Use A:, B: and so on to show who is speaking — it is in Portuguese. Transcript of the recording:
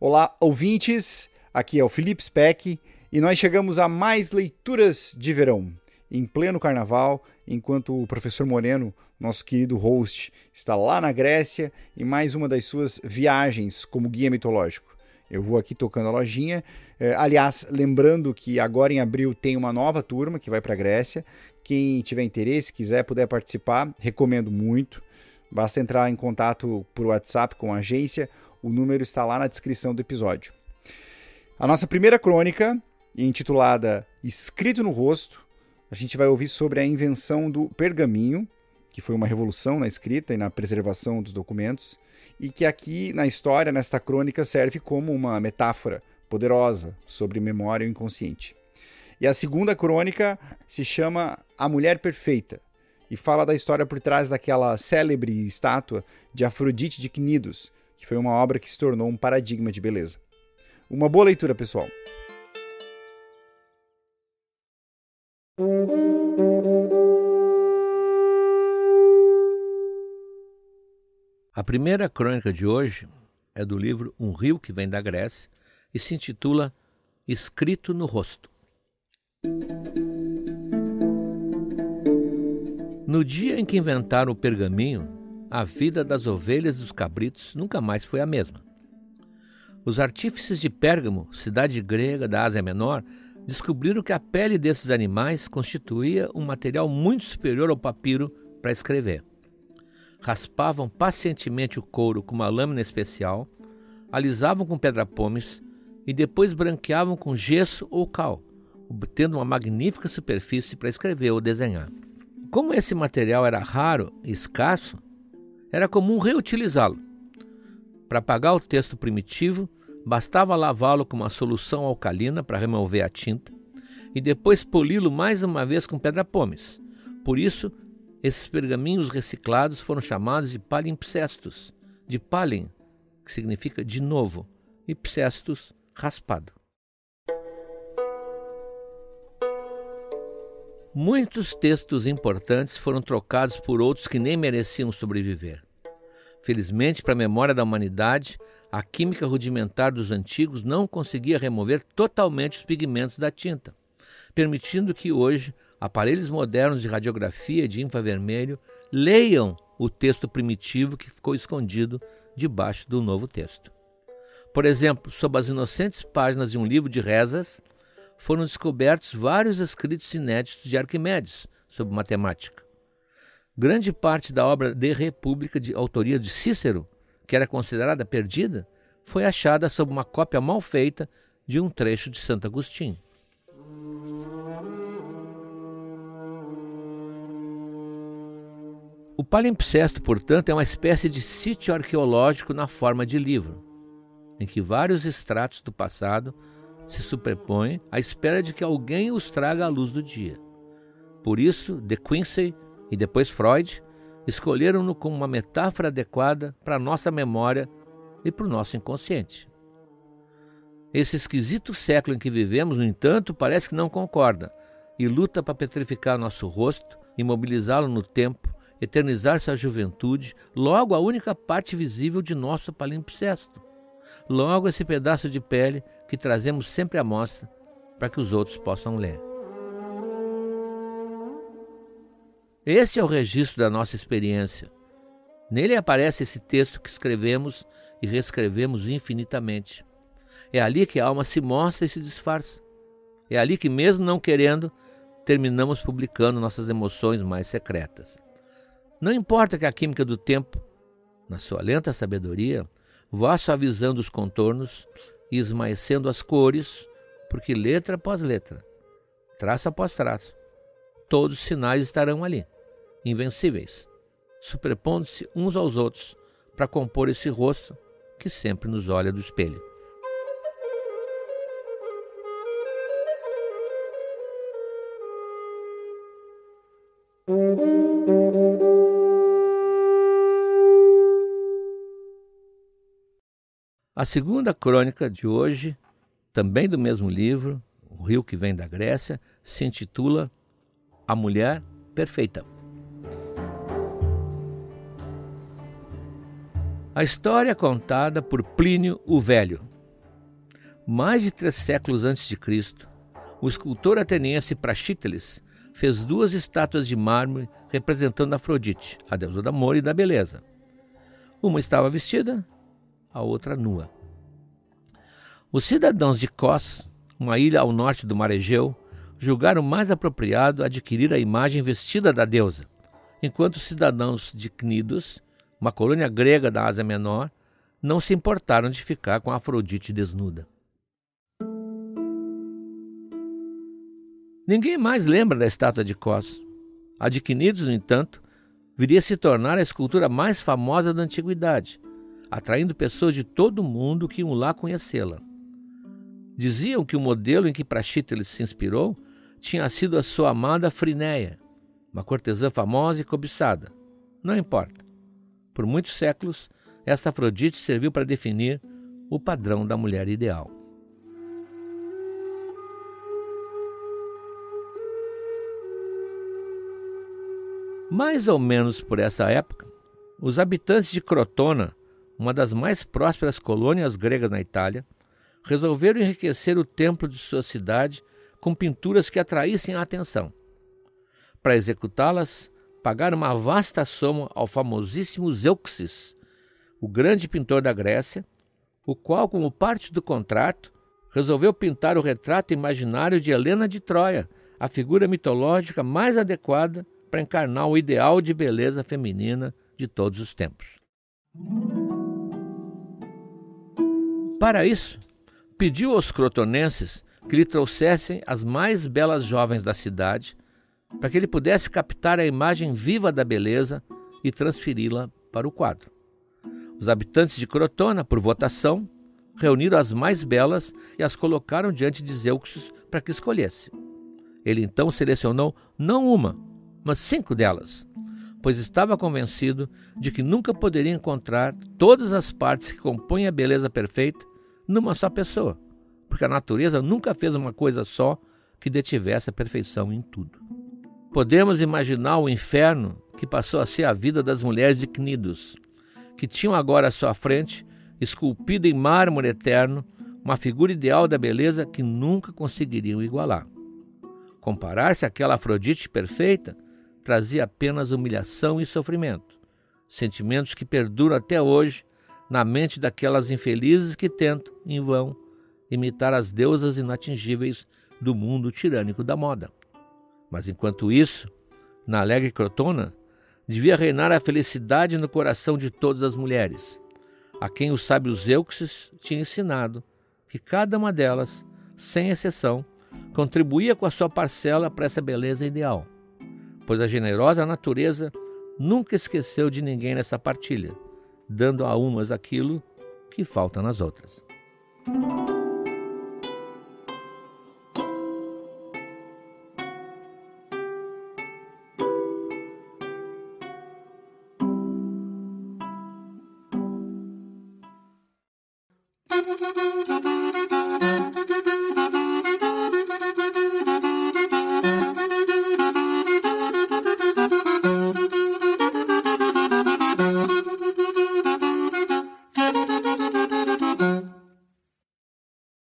A: Olá, ouvintes. Aqui é o Felipe Speck e nós chegamos a mais leituras de verão, em pleno carnaval, enquanto o professor Moreno, nosso querido host, está lá na Grécia em mais uma das suas viagens como guia mitológico. Eu vou aqui tocando a lojinha. É, aliás, lembrando que agora em abril tem uma nova turma que vai para a Grécia. Quem tiver interesse, quiser, puder participar, recomendo muito. Basta entrar em contato por WhatsApp com a agência, o número está lá na descrição do episódio. A nossa primeira crônica, intitulada Escrito no Rosto, a gente vai ouvir sobre a invenção do pergaminho, que foi uma revolução na escrita e na preservação dos documentos, e que aqui na história, nesta crônica, serve como uma metáfora poderosa sobre memória e inconsciente. E a segunda crônica se chama A Mulher Perfeita e fala da história por trás daquela célebre estátua de Afrodite de Cnidos, que foi uma obra que se tornou um paradigma de beleza. Uma boa leitura, pessoal!
B: A primeira crônica de hoje é do livro Um Rio que Vem da Grécia e se intitula Escrito no Rosto. No dia em que inventaram o pergaminho, a vida das ovelhas e dos cabritos nunca mais foi a mesma. Os artífices de Pérgamo, cidade grega da Ásia Menor, descobriram que a pele desses animais constituía um material muito superior ao papiro para escrever raspavam pacientemente o couro com uma lâmina especial, alisavam com pedra-pomes e depois branqueavam com gesso ou cal, obtendo uma magnífica superfície para escrever ou desenhar. Como esse material era raro e escasso, era comum reutilizá-lo. Para apagar o texto primitivo, bastava lavá-lo com uma solução alcalina para remover a tinta e depois poli-lo mais uma vez com pedra-pomes. Por isso, esses pergaminhos reciclados foram chamados de palimpsestos, de palin, que significa de novo, e psestos, raspado. Muitos textos importantes foram trocados por outros que nem mereciam sobreviver. Felizmente, para a memória da humanidade, a química rudimentar dos antigos não conseguia remover totalmente os pigmentos da tinta, permitindo que hoje aparelhos modernos de radiografia de infravermelho leiam o texto primitivo que ficou escondido debaixo do novo texto. Por exemplo, sob as inocentes páginas de um livro de rezas, foram descobertos vários escritos inéditos de Arquimedes sobre matemática. Grande parte da obra De República, de autoria de Cícero, que era considerada perdida, foi achada sob uma cópia mal feita de um trecho de Santo Agostinho. O palimpsesto, portanto, é uma espécie de sítio arqueológico na forma de livro, em que vários extratos do passado se superpõem à espera de que alguém os traga à luz do dia. Por isso, De Quincey e depois Freud escolheram-no como uma metáfora adequada para a nossa memória e para o nosso inconsciente. Esse esquisito século em que vivemos, no entanto, parece que não concorda e luta para petrificar nosso rosto, imobilizá-lo no tempo eternizar sua juventude, logo a única parte visível de nosso palimpsesto. Logo esse pedaço de pele que trazemos sempre à mostra para que os outros possam ler. Este é o registro da nossa experiência. Nele aparece esse texto que escrevemos e reescrevemos infinitamente. É ali que a alma se mostra e se disfarça. É ali que, mesmo não querendo, terminamos publicando nossas emoções mais secretas. Não importa que a química do tempo, na sua lenta sabedoria, vá suavizando os contornos e esmaecendo as cores, porque letra após letra, traço após traço, todos os sinais estarão ali, invencíveis, superpondo-se uns aos outros para compor esse rosto que sempre nos olha do espelho. A segunda crônica de hoje, também do mesmo livro, um rio que vem da Grécia, se intitula A Mulher Perfeita. A história é contada por Plínio o Velho. Mais de três séculos antes de Cristo, o escultor ateniense Praxíteles fez duas estátuas de mármore representando Afrodite, a deusa do amor e da beleza. Uma estava vestida, a outra nua. Os cidadãos de Kos, uma ilha ao norte do mar Egeu, julgaram mais apropriado adquirir a imagem vestida da deusa, enquanto os cidadãos de Cnidos, uma colônia grega da Ásia Menor, não se importaram de ficar com Afrodite desnuda. Ninguém mais lembra da estátua de Cos. A de Quinidos, no entanto, viria a se tornar a escultura mais famosa da antiguidade, atraindo pessoas de todo o mundo que iam lá conhecê-la. Diziam que o modelo em que Praxíteles se inspirou tinha sido a sua amada Frinéia, uma cortesã famosa e cobiçada. Não importa. Por muitos séculos, esta Afrodite serviu para definir o padrão da mulher ideal. Mais ou menos por essa época, os habitantes de Crotona, uma das mais prósperas colônias gregas na Itália, resolveram enriquecer o templo de sua cidade com pinturas que atraíssem a atenção. Para executá-las, pagaram uma vasta soma ao famosíssimo Zeuxis, o grande pintor da Grécia, o qual, como parte do contrato, resolveu pintar o retrato imaginário de Helena de Troia, a figura mitológica mais adequada para encarnar o ideal de beleza feminina de todos os tempos. Para isso, pediu aos crotonenses que lhe trouxessem as mais belas jovens da cidade, para que ele pudesse captar a imagem viva da beleza e transferi-la para o quadro. Os habitantes de Crotona, por votação, reuniram as mais belas e as colocaram diante de Zeuxis para que escolhesse. Ele então selecionou não uma, mas cinco delas, pois estava convencido de que nunca poderia encontrar todas as partes que compõem a beleza perfeita numa só pessoa, porque a natureza nunca fez uma coisa só que detivesse a perfeição em tudo. Podemos imaginar o inferno que passou a ser a vida das mulheres de Cnidos, que tinham agora à sua frente, esculpida em mármore eterno, uma figura ideal da beleza que nunca conseguiriam igualar. Comparar-se àquela Afrodite perfeita trazia apenas humilhação e sofrimento, sentimentos que perduram até hoje na mente daquelas infelizes que tentam, em vão, imitar as deusas inatingíveis do mundo tirânico da moda. Mas enquanto isso, na alegre Crotona, devia reinar a felicidade no coração de todas as mulheres, a quem o sábio Zeuxis tinha ensinado que cada uma delas, sem exceção, contribuía com a sua parcela para essa beleza ideal pois a generosa natureza nunca esqueceu de ninguém nessa partilha, dando a umas aquilo que falta nas outras.